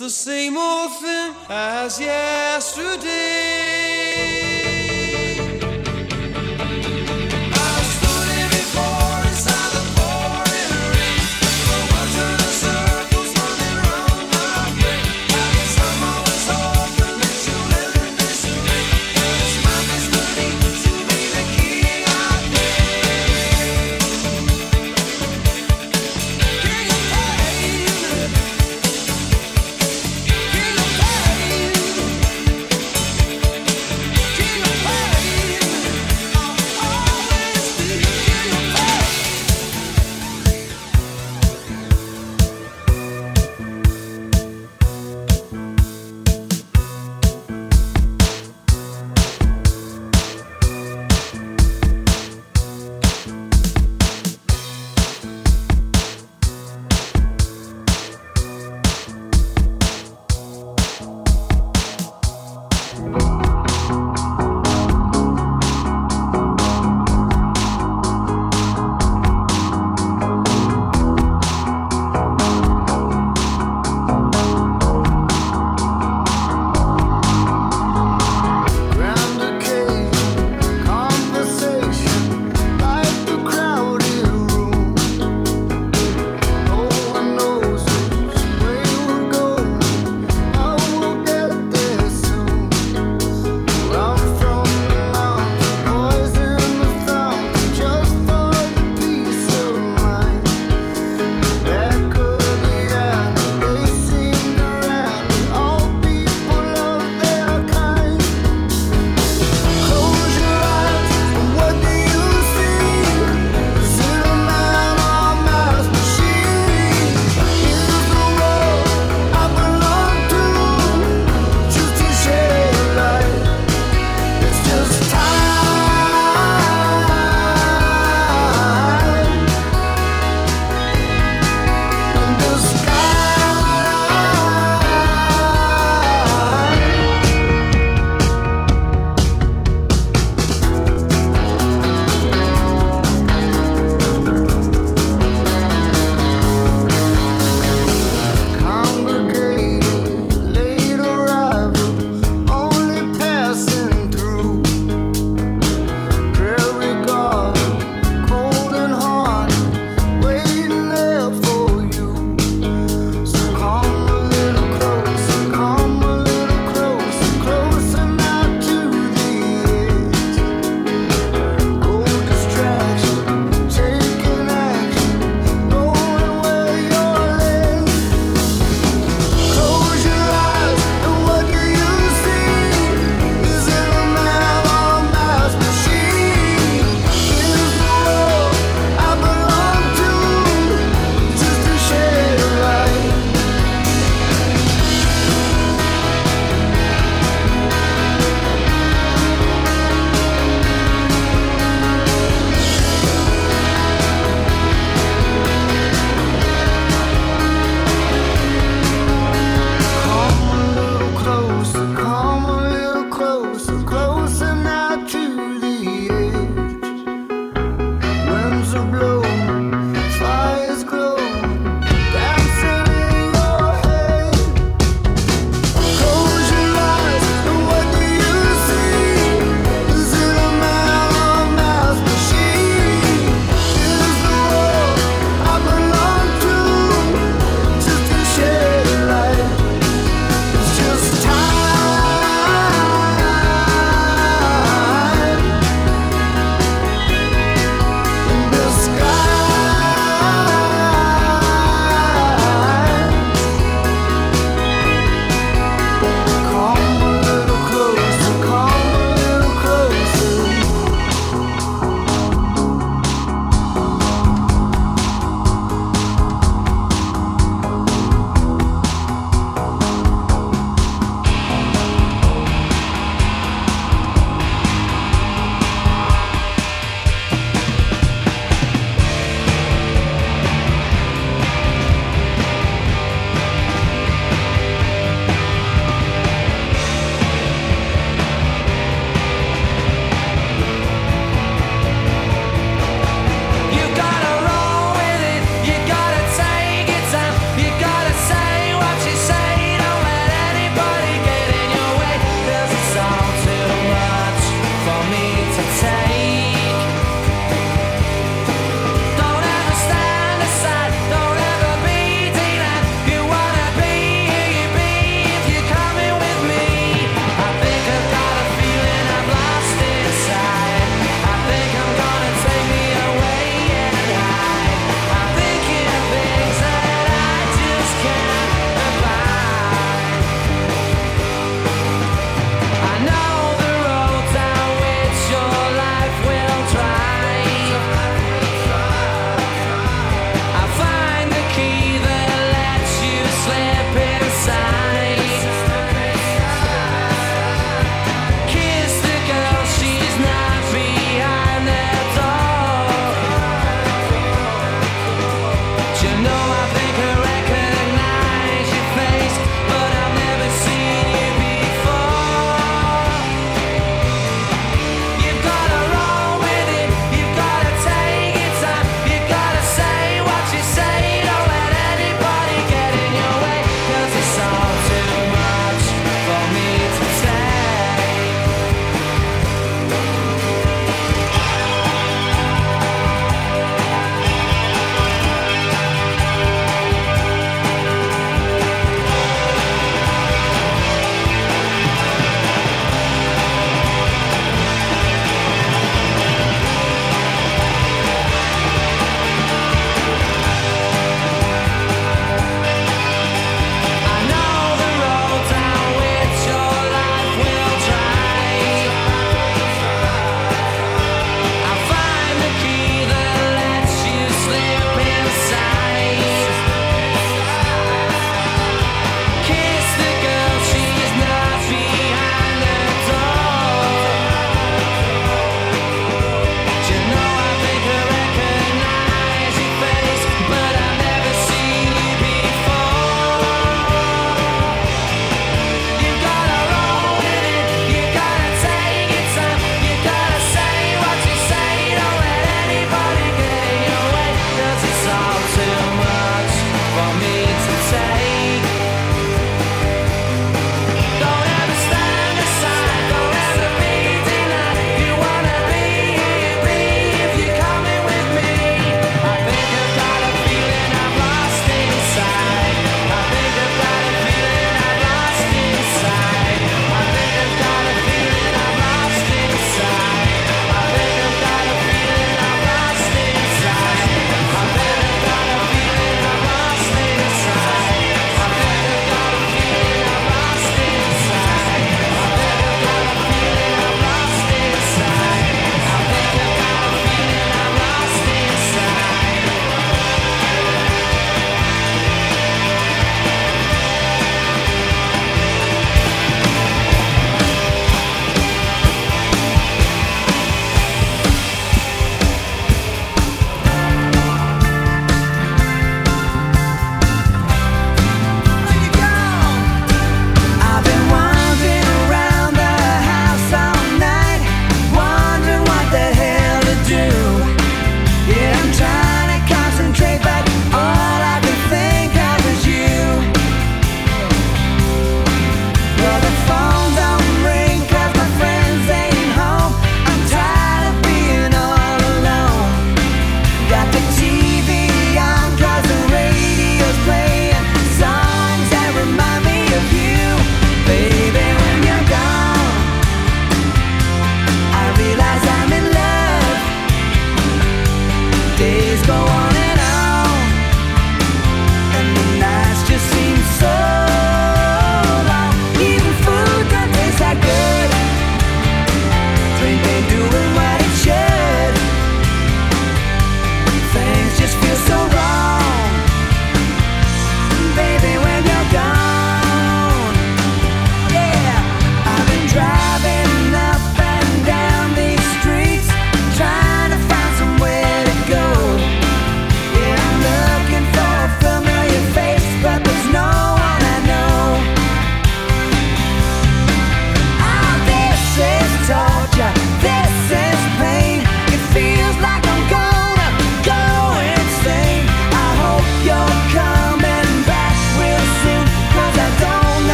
It's the same old thing as yesterday.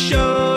Show